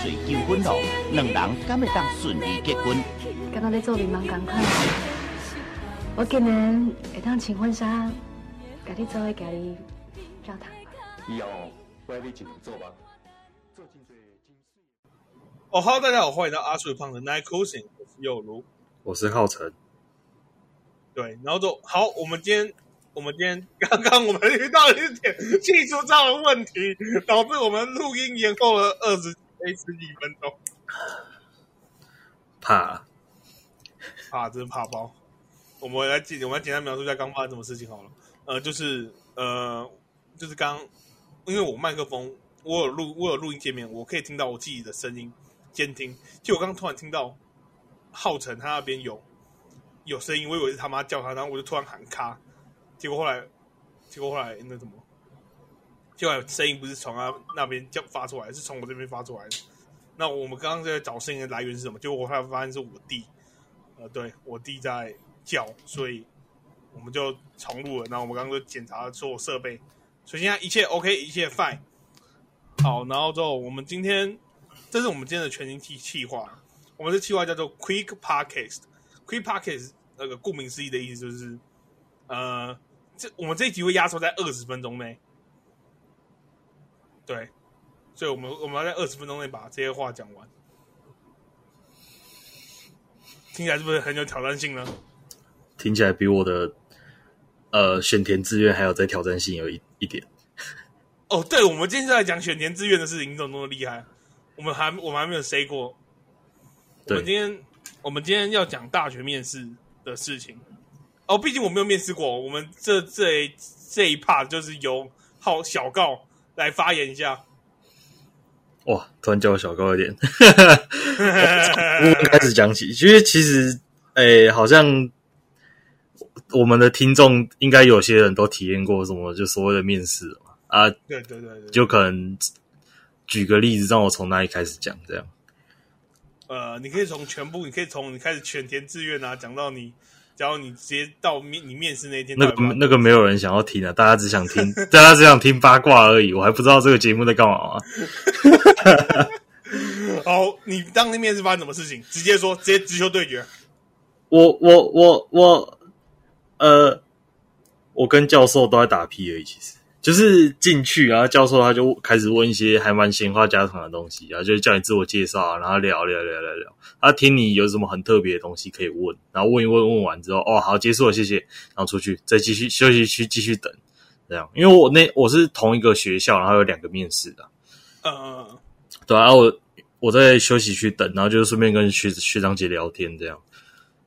水求婚咯，两人敢会当顺利结婚？做我今年会当请婚纱，给你做个给你教堂。以后我你尽量做吧。哦，哈喽，大家好，欢迎到阿水胖的 Night Cruising，我是佑如，我是浩辰。对，然后就好，我们今天。我们今天刚刚我们遇到一点技术上的问题，导致我们录音延后了二十十几分钟。怕，怕，真是怕包。我们来简，我们来简单描述一下刚发生什么事情好了。呃，就是呃，就是刚，因为我麦克风，我有录，我有录音界面，我可以听到我自己的声音监听。就我刚刚突然听到浩辰他那边有有声音，我以为是他妈叫他，然后我就突然喊卡。结果后来，结果后来那什么，结果声音不是从他那边叫发出来，是从我这边发出来的。那我们刚刚在找声音的来源是什么？结果我后来发现是我弟，呃，对我弟在叫，所以我们就重录了。然后我们刚刚就检查了所有设备，所以现在一切 OK，一切 fine。好，然后之后我们今天，这是我们今天的全新企企划，我们的企划叫做 Quick Podcast。Quick Podcast 那个顾名思义的意思就是，呃。这我们这一集会压缩在二十分钟内，对，所以我们我们要在二十分钟内把这些话讲完，听起来是不是很有挑战性呢？听起来比我的呃选填志愿还要再挑战性有一一点。哦，对，我们今天就来讲选填志愿的事情，你怎么那么厉害？我们还我们还没有 say 过，我们今天我们今天要讲大学面试的事情。哦，毕竟我没有面试过，我们这这这一 part 就是由好小告来发言一下。哇，突然叫我小高一点，从开始讲起，其实其实，诶，好像我们的听众应该有些人都体验过什么，就所谓的面试嘛。啊，对对对对，就可能举个例子，让我从哪里开始讲，这样。呃，你可以从全部，你可以从你开始选填志愿啊，讲到你。然后你直接到面你面试那天，那个那个没有人想要听啊，大家只想听，大家只想听八卦而已。我还不知道这个节目在干嘛啊。好，你当天面试发生什么事情？直接说，直接直球对决。我我我我，呃，我跟教授都在打屁而已，其实。就是进去，然后教授他就开始问一些还蛮闲话家常的东西，然后就叫你自我介绍，然后聊聊聊聊。聊，他听你有什么很特别的东西可以问，然后问一问，问完之后，哦，好，结束了，谢谢，然后出去再继续休息区继续等，这样，因为我那我是同一个学校，然后有两个面试的，嗯嗯嗯，对啊，我我在休息区等，然后就顺便跟学学长姐聊天这样，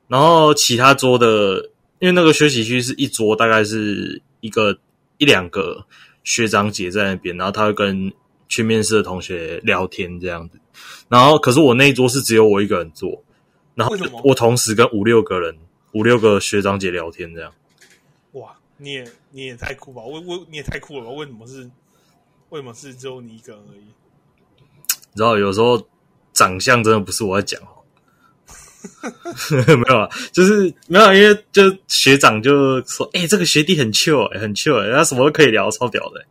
然后其他桌的，因为那个休息区是一桌，大概是一个。一两个学长姐在那边，然后他会跟去面试的同学聊天这样子，然后可是我那一桌是只有我一个人坐，然后我同时跟五六个人、五六个学长姐聊天这样。哇，你也你也太酷吧！我我你也太酷了吧！为什么是为什么是只有你一个人而已？你知道有时候长相真的不是我在讲。没有啊，就是没有，因为就学长就说：“哎、欸，这个学弟很 chill，欸、很 chill，欸、他什么都可以聊，超屌的，欸。”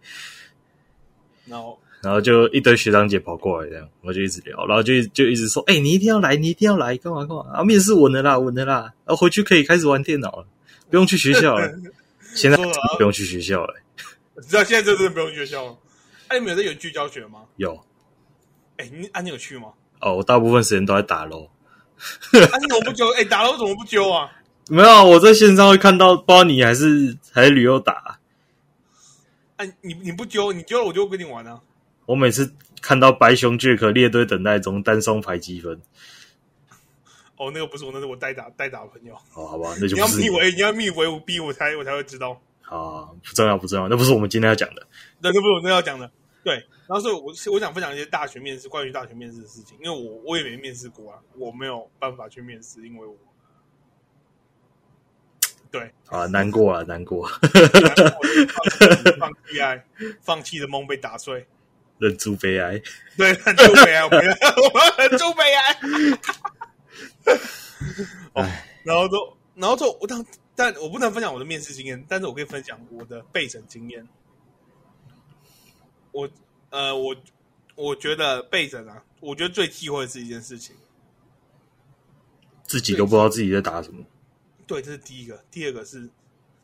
然后，然后就一堆学长姐跑过来，这样我就一直聊，然后就就一直说：“哎、欸，你一定要来，你一定要来，干嘛干嘛啊？面试稳的啦，稳的啦，然后回去可以开始玩电脑了，不用去学校了。现在不用去学校了，知道现在真的不用去学校了。哎、啊，你们有在远距教学吗？有。哎、欸，你啊，你有去吗？哦，我大部分时间都在打咯。啊、你怎么不揪？哎、欸，打了我怎么不揪啊？没有，我在线上会看到，不知道你还是还是旅游打。哎、啊，你你不揪，你揪了我就不跟你玩啊。我每次看到白熊 Jack 列队等待中，单双排积分。哦，那个不是我，那是我代打代打的朋友。哦，好吧，那就不是你要密为你要密为我逼我才我才会知道。啊，不重要不重要，那不是我们今天要讲的。那那不是我们要讲的。对，然后所以我我想分享一些大学面试，关于大学面试的事情，因为我我也没面试过啊，我没有办法去面试，因为我对啊，难过啊，难过，放弃放弃爱，放弃的梦被打碎，忍住悲哀，对，忍住悲哀，我们忍住悲哀。哦，然后就然后就我当但我不能分享我的面试经验，但是我可以分享我的备审经验。我呃，我我觉得背着啊，我觉得最忌讳的是一件事情，自己都不知道自己在打什么。对，这是第一个。第二个是，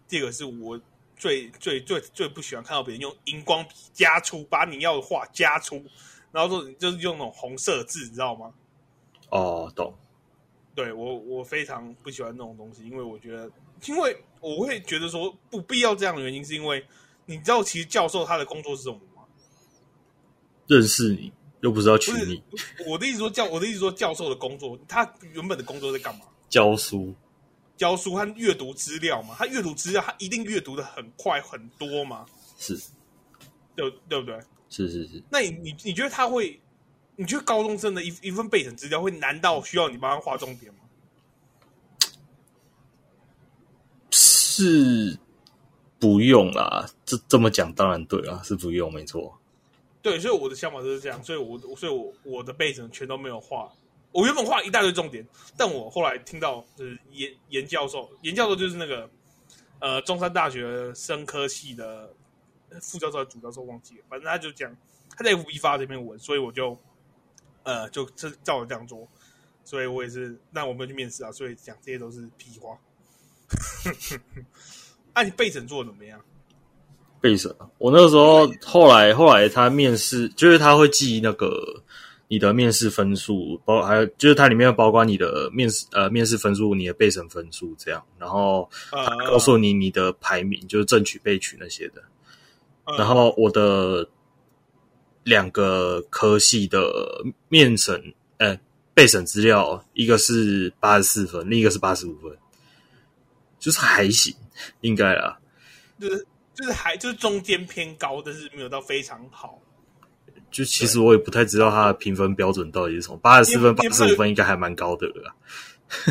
第二个是我最最最最不喜欢看到别人用荧光笔加粗，把你要的话加粗，然后说就是用那种红色字，你知道吗？哦，懂。对我，我非常不喜欢那种东西，因为我觉得，因为我会觉得说不必要这样的原因，是因为你知道，其实教授他的工作是什么吗？认识你，又不是要娶你。我的意思说教，我的意思说教授的工作，他原本的工作在干嘛？教书。教书和阅读资料嘛，他阅读资料，他一定阅读的很快很多嘛，是，对对不对？是是是。那你你你觉得他会？你觉得高中生的一一份备审资料会难到需要你帮他画重点吗？是不用啦，这这么讲当然对啦，是不用，没错。对，所以我的想法就是这样，所以我所以我我的备审全都没有画。我原本画一大堆重点，但我后来听到就是严严教授，严教授就是那个呃中山大学生科系的副教授主教授忘记了，反正他就讲他在 FB 发这篇文，所以我就呃就这照着这样做，所以我也是那我们去面试啊，所以讲这些都是屁话。那、啊、你备审做的怎么样？备审啊，我那个时候后来后来他面试，就是他会记那个。你的面试分数包还有就是它里面包括你的面试呃面试分数，你的备审分数这样，然后告诉你你的排名，就是正取备取那些的。然后我的两个科系的面审呃备审资料，一个是八十四分，另一个是八十五分，就是还行，应该啦，就是就是还就是中间偏高，但是没有到非常好。就其实我也不太知道他的评分标准到底是什么，八十四分、八十五分应该还蛮高的了。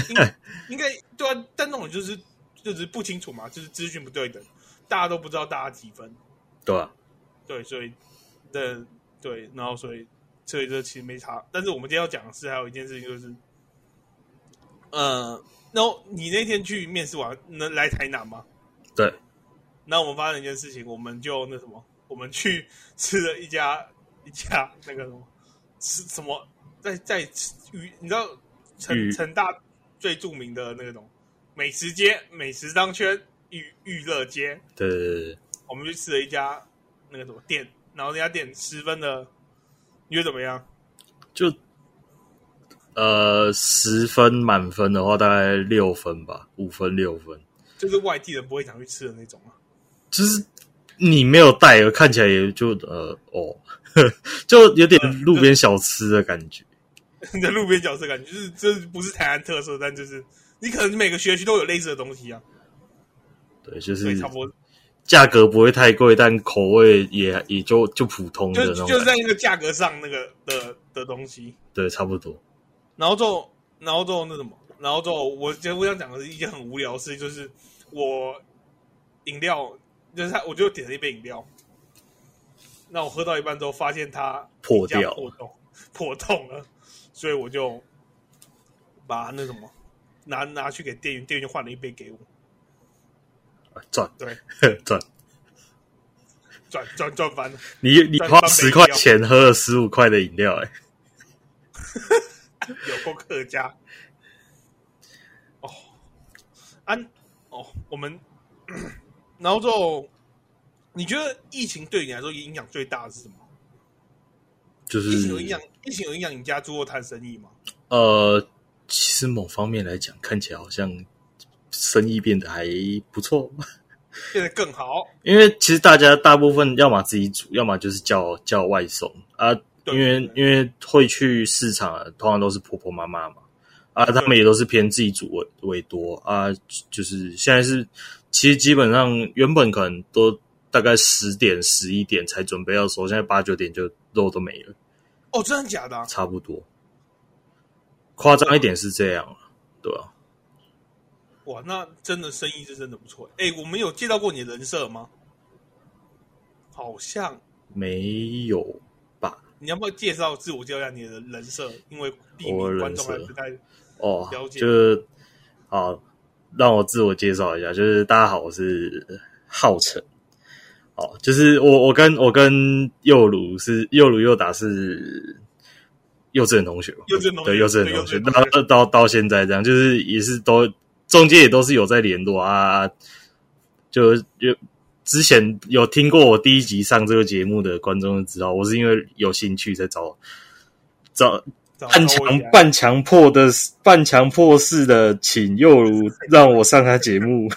应该应该对啊，但那种就是就是不清楚嘛，就是资讯不对等，大家都不知道大家几分。对啊，对，所以的对，然后所以所以这其实没差。但是我们今天要讲的是还有一件事情，就是呃，然后你那天去面试完能来台南吗？对。那我们发生一件事情，我们就那什么，我们去吃了一家。一家那个什么吃什么在在鱼，你知道成成大最著名的那种美食街，美食商圈娱娱乐街。对对对对，我们去吃了一家那个什么店，然后那家店十分的，你觉得怎么样？就呃十分满分的话，大概六分吧，五分六分，就是外地人不会想去吃的那种啊。就是你没有带，看起来也就呃哦。就有点路边小吃的感觉，你的路边小吃感觉就是，这不是台湾特色，但就是你可能每个学区都有类似的东西啊。对，就是差不多，价格不会太贵，但口味也也就就普通的那种，就是在那个价格上那个的的东西。对，差不多。然后之后，然后之后那什么，然后之后，我觉得我想讲的是一件很无聊的事，就是我饮料，就是他，我就点了一杯饮料。那我喝到一半之后，发现它破掉、破洞、破洞了，所以我就把那什么拿拿去给店员，店员就换了一杯给我。赚对 赚赚赚赚翻了！你你花十块钱喝了十五块的饮料，欸，哎，有够客家哦！安哦，我们然后之后。你觉得疫情对你来说影响最大的是什么？就是疫情有影响，疫情有影响你家猪肉摊生意吗？呃，其实某方面来讲，看起来好像生意变得还不错，变得更好。因为其实大家大部分要么自己煮，要么就是叫叫外送啊。因为因为会去市场的，通常都是婆婆妈妈嘛，啊，他们也都是偏自己煮为为多啊。就是现在是，其实基本上原本可能都。大概十点十一点才准备要收，现在八九点就肉都没了。哦，真的假的啊？差不多。夸张一点是这样，对吧？哇，那真的生意是真的不错。哎，我们有介绍过你的人设吗？好像没有吧？你要不要介绍自我介绍一下你的人设？因为避免观众还不太哦了解。就是好，让我自我介绍一下，就是大家好，我是浩辰。哦，就是我我跟我跟佑鲁是佑鲁佑达是幼稚园同学嘛，幼稚园同学对幼稚园同学，对到到到到现在这样，就是也是都中间也都是有在联络啊，就有之前有听过我第一集上这个节目的观众就知道，我是因为有兴趣才找找。半强半强迫的半强迫式的请又如 让我上他节目，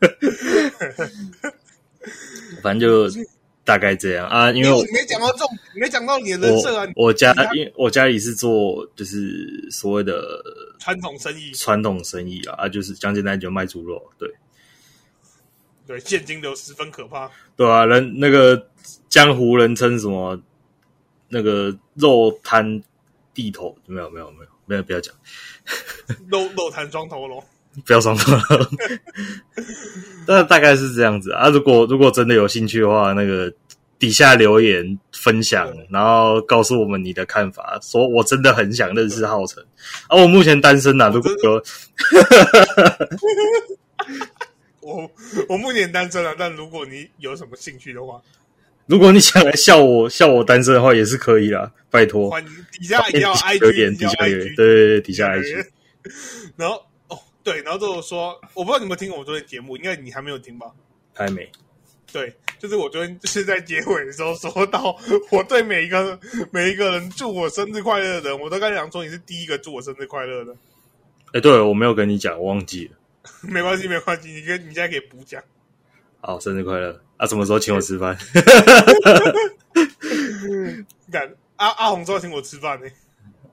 反正就大概这样啊。因为我没讲到这种，没讲到你的人设啊。我，我家因为我家里是做就是所谓的传统生意，传统生意啊，啊，就是讲简单就卖猪肉，对对，现金流十分可怕，对啊，人那个江湖人称什么那个肉摊。地头没有没有没有没有不要讲，肉肉弹双头龙，不要双头龙，但大概是这样子啊。如果如果真的有兴趣的话，那个底下留言分享，然后告诉我们你的看法，说我真的很想认识浩辰啊。我目前单身呐、啊，如果有，我我目前单身了、啊，但如果你有什么兴趣的话。如果你想来笑我 笑我单身的话，也是可以啦，拜托。底下一定要 IG，有点底下有点，对对对，底下 IG。然后哦，对，然后就是说，我不知道你有没有听过我昨天节目，应该你还没有听吧？还没。对，就是我昨天就是在结尾的时候说到，我对每一个每一个人祝我生日快乐的人，我都跟你讲说，你是第一个祝我生日快乐的。哎，对，我没有跟你讲，我忘记了。没关系，没关系，你跟你现在可以补讲。好，生日快乐！啊，什么时候请我吃饭？敢阿阿红说要请我吃饭呢？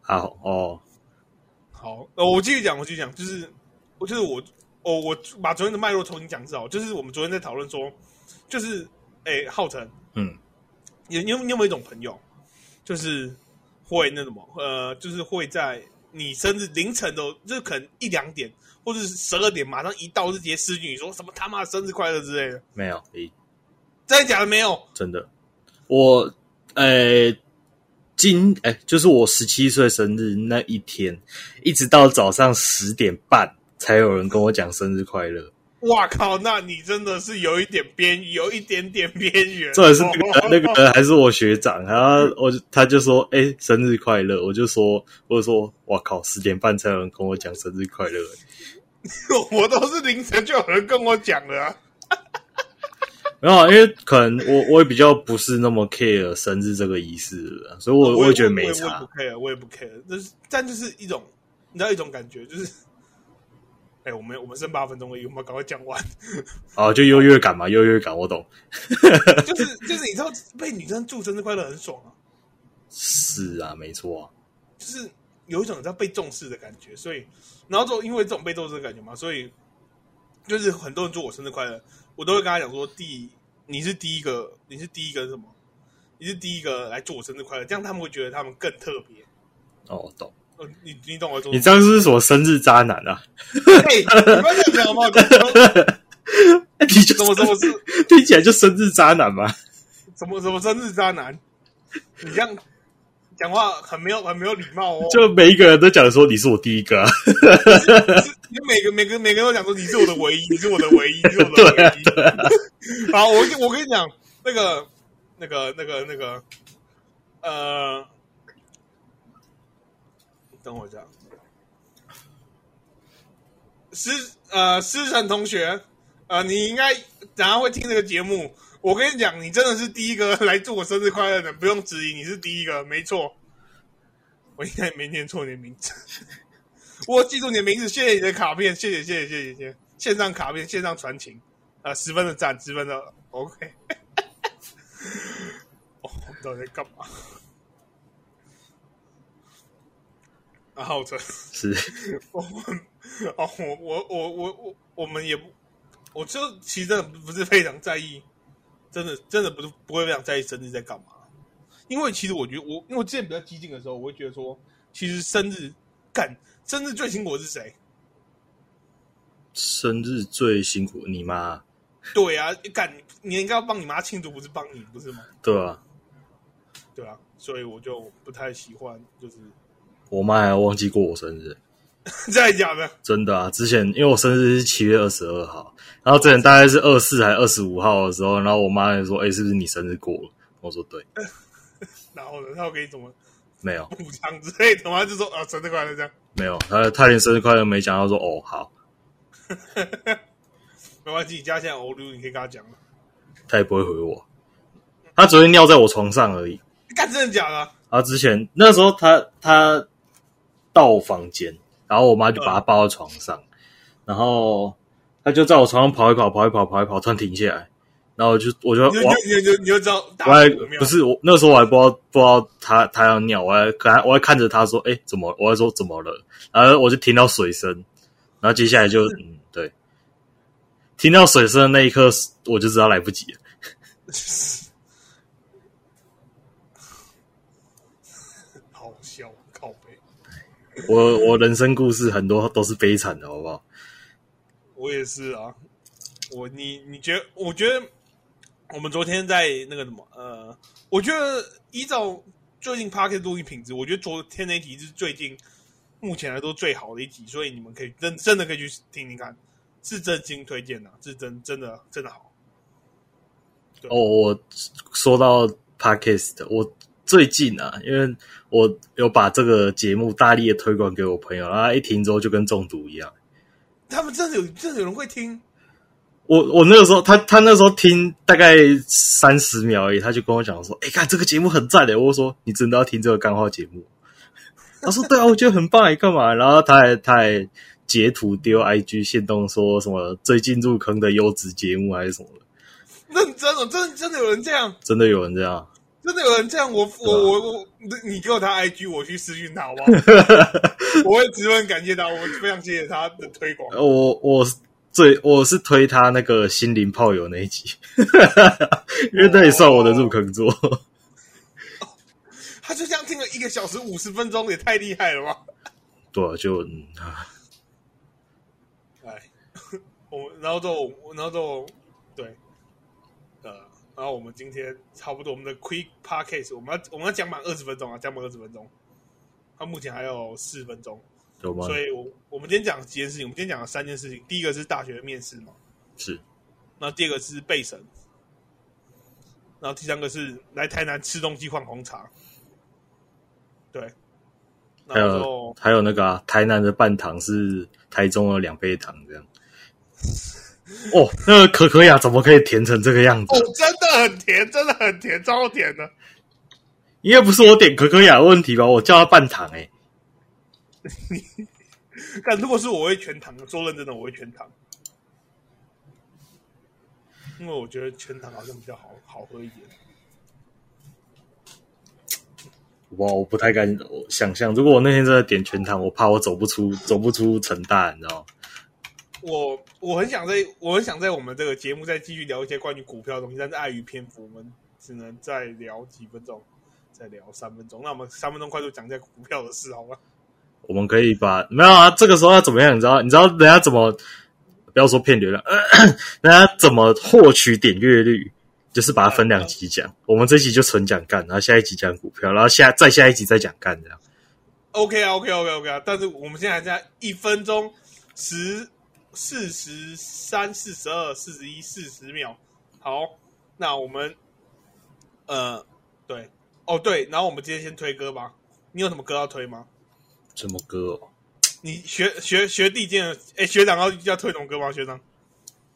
阿 红哦，好，呃，我继续讲，我继续讲，就是，我就是我，我我把昨天的脉络重新讲一次哦，就是我们昨天在讨论说，就是，哎，浩辰，嗯，你你有你有没有一种朋友，就是会那什么，呃，就是会在你生日凌晨都，就是可能一两点。或者是十二点，马上一到就直接私讯你说什么他妈生日快乐之类的，没有，诶，真的假的？没有，真的。我，呃，今，哎，就是我十七岁生日那一天，一直到早上十点半，才有人跟我讲生日快乐。哇靠！那你真的是有一点边，有一点点边缘。这也是那个那个还是我学长，然后 我就他就说：“哎，生日快乐！”我就说：“我就说，哇靠！十点半才有人跟我讲生日快乐。”我都是凌晨就有人跟我讲了啊。没有啊，因为可能我我也比较不是那么 care 生日这个仪式了，所以我我也觉得没差。我也不 care，我也不 care，就是但就是一种你知道一种感觉，就是。哎、欸，我们我们剩八分钟而已，我们赶快讲完。哦，就优越感嘛，优越感，我懂。就 是就是，你知道被女生祝生日快乐很爽啊。是啊，没错啊。就是有一种你知道被重视的感觉，所以然后就因为这种被重视的感觉嘛，所以就是很多人祝我生日快乐，我都会跟他讲说：第你是第一个，你是第一个什么？你是第一个来祝我生日快乐，这样他们会觉得他们更特别。哦，懂。你你懂我说？你这样是，什么生日渣男啊？嘿，你不要这样讲好不好？你就什么怎么是听起来就生日渣男吗？什么什么生日渣男？你这样讲话很没有很没有礼貌哦。就每一个人都讲说你是我第一个啊。你每个每个每个人都讲说你是我的唯一，你是我的唯一，你是我的唯一。对啊，对啊。好，我我跟你讲，那个那个那个那个呃。等我一下，思呃思成同学，呃，你应该等下会听这个节目。我跟你讲，你真的是第一个来祝我生日快乐的，不用质疑，你是第一个，没错。我应该没念错你的名字，我记住你的名字，谢谢你的卡片，谢谢谢谢谢谢谢，线上卡片，线上传情，呃，十分的赞，十分的 OK。哦，我到底在干嘛？浩辰是 我们哦，我我我我我我们也不，我就其实真的不是非常在意，真的真的不是不会非常在意生日在干嘛，因为其实我觉得我因为我之前比较激进的时候，我会觉得说，其实生日干生日最辛苦的是谁？生日最辛苦你妈？对啊，干你应该要帮你妈庆祝，不是帮你，不是吗？对啊，对啊，所以我就不太喜欢就是。我妈还忘记过我生日，真的假的？真的啊！之前因为我生日是七月二十二号，然后之前大概是二四还二十五号的时候，然后我妈就说：“哎、欸，是不是你生日过了？”我说：“对。”然后呢？他要给你怎么？没有补偿之类的吗？就说：“啊，生日快乐！”这样没有，他他连生日快乐没讲，他说：“哦，好。”没关系，你家现在欧陆，你可以跟他讲了。他也不会回我。他昨天尿在我床上而已。你干真的假的？啊！之前那时候他他到我房间，然后我妈就把他抱到床上，嗯、然后他就在我床上跑一跑，跑一跑，跑一跑，突然停下来，然后我就我就你就你就你就知道，我还不是我那时候我还不知道不知道他他要尿，我还看我还看着他说：“哎，怎么？”我还说：“怎么了？”然后我就听到水声，然后接下来就 嗯，对，听到水声的那一刻，我就知道来不及了。我我人生故事很多都是悲惨的，好不好？我也是啊。我你你觉得？我觉得我们昨天在那个什么呃，我觉得依照最近 Podcast 录音品质，我觉得昨天那一集是最近目前来说最好的一集，所以你们可以真真的可以去听听看，是真心推荐的，是真真的真的好。哦，我说到 Podcast，我。最近啊，因为我有把这个节目大力的推广给我朋友，然后他一听之后就跟中毒一样。他们真的有，真的有人会听。我我那个时候，他他那时候听大概三十秒而已，他就跟我讲说：“哎，看这个节目很赞的。”我说：“你真的要听这个干话节目？”他说：“对啊，我觉得很棒，你干嘛？”然后他还他还截图丢 IG 线动，说什么最近入坑的优质节目还是什么的。认真哦，真的真的有人这样，真的有人这样。真的有人这样，我 我我我，你给我他 IG，我去私讯他好不好？我会十分感谢他，我非常谢谢他的推广。我我最我是推他那个心灵炮友那一集，因为那也算我的入坑作。哦哦、他就这样听了一个小时五十分钟，也太厉害了吧？对啊，就哎，我然后就然后就对。然后我们今天差不多，我们的 quick podcast 我们要我们要讲满二十分钟啊，讲满二十分钟。他目前还有四分钟，所以我我们今天讲几件事情，我们今天讲了三件事情。第一个是大学面试嘛，是。那第二个是背审，然后第三个是来台南吃东西换红茶。对。还有还有那个啊，台南的半糖是台中的两倍糖这样。哦，那个可可雅怎么可以甜成这个样子？哦，真的很甜，真的很甜，超甜的。应该不是我点可可雅的问题吧？我叫他半糖哎、欸。但如果是我会全糖，说认真的，我会全糖，因为我觉得全糖好像比较好好喝一点。哇，我不太敢想象，如果我那天真的点全糖，我怕我走不出，走不出成大，你知道吗？我我很想在，我很想在我们这个节目再继续聊一些关于股票的东西，但是碍于篇幅，我们只能再聊几分钟，再聊三分钟。那我们三分钟快速讲一下股票的事，好吗？我们可以把没有啊，这个时候要怎么样？你知道？你知道人家怎么不要说骗流量，人家怎么获取点阅率？就是把它分两集讲。我们这集就纯讲干，然后下一集讲股票，然后下再下一集再讲干，这样。OK 啊，OK OK OK 啊。但是我们现在还在一分钟十。四十三、四十二、四十一、四十秒，好，那我们，呃，对，哦对，然后我们今天先推歌吧。你有什么歌要推吗？什么歌哦？你学学学弟见，哎，学长要要推什么歌吗？学长？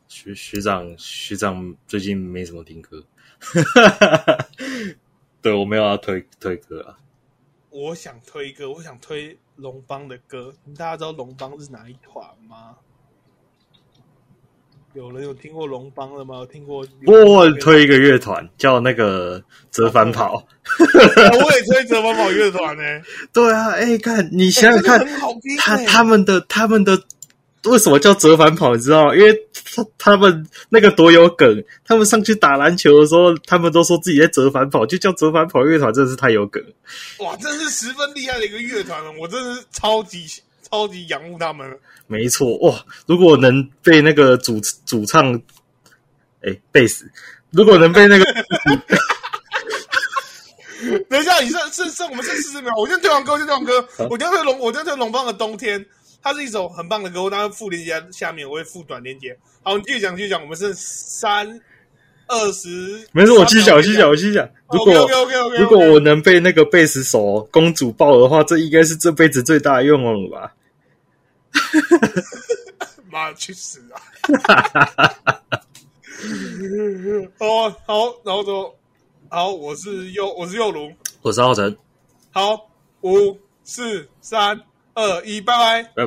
学学长学长最近没什么听歌，对，我没有要推推歌啊。我想推歌，我想推龙邦的歌。大家知道龙邦是哪一团吗？有人有听过龙邦的吗？有听过？我推一个乐团叫那个折返跑，啊、我也推折返跑乐团呢。对啊，哎、欸，看你想想看，他他们的他们的为什么叫折返跑？你知道吗？因为他他们那个多有梗，他们上去打篮球的时候，他们都说自己在折返跑，就叫折返跑乐团，真的是太有梗。哇，真是十分厉害的一个乐团了，我真的是超级。超级仰慕他们，没错哇！如果能被那个主主唱，哎，贝斯，如果能被那个，等一下，你剩剩剩我们剩四十秒，我先唱完歌就唱完歌。我先天龙，我先天龙邦的《冬天》，它是一首很棒的歌。当然，附链接下面我会附短链接。好，你继续讲，继续讲，我们剩三二十，没事，我细讲，细讲，细讲。如果 OK OK OK，如果我能被那个贝斯手公主抱的话，这应该是这辈子最大的愿望了吧？妈去死啊！哦，好，然后就好，我是右，我是右龙，我是浩辰。好，五、四、三、二、一，拜拜。拜拜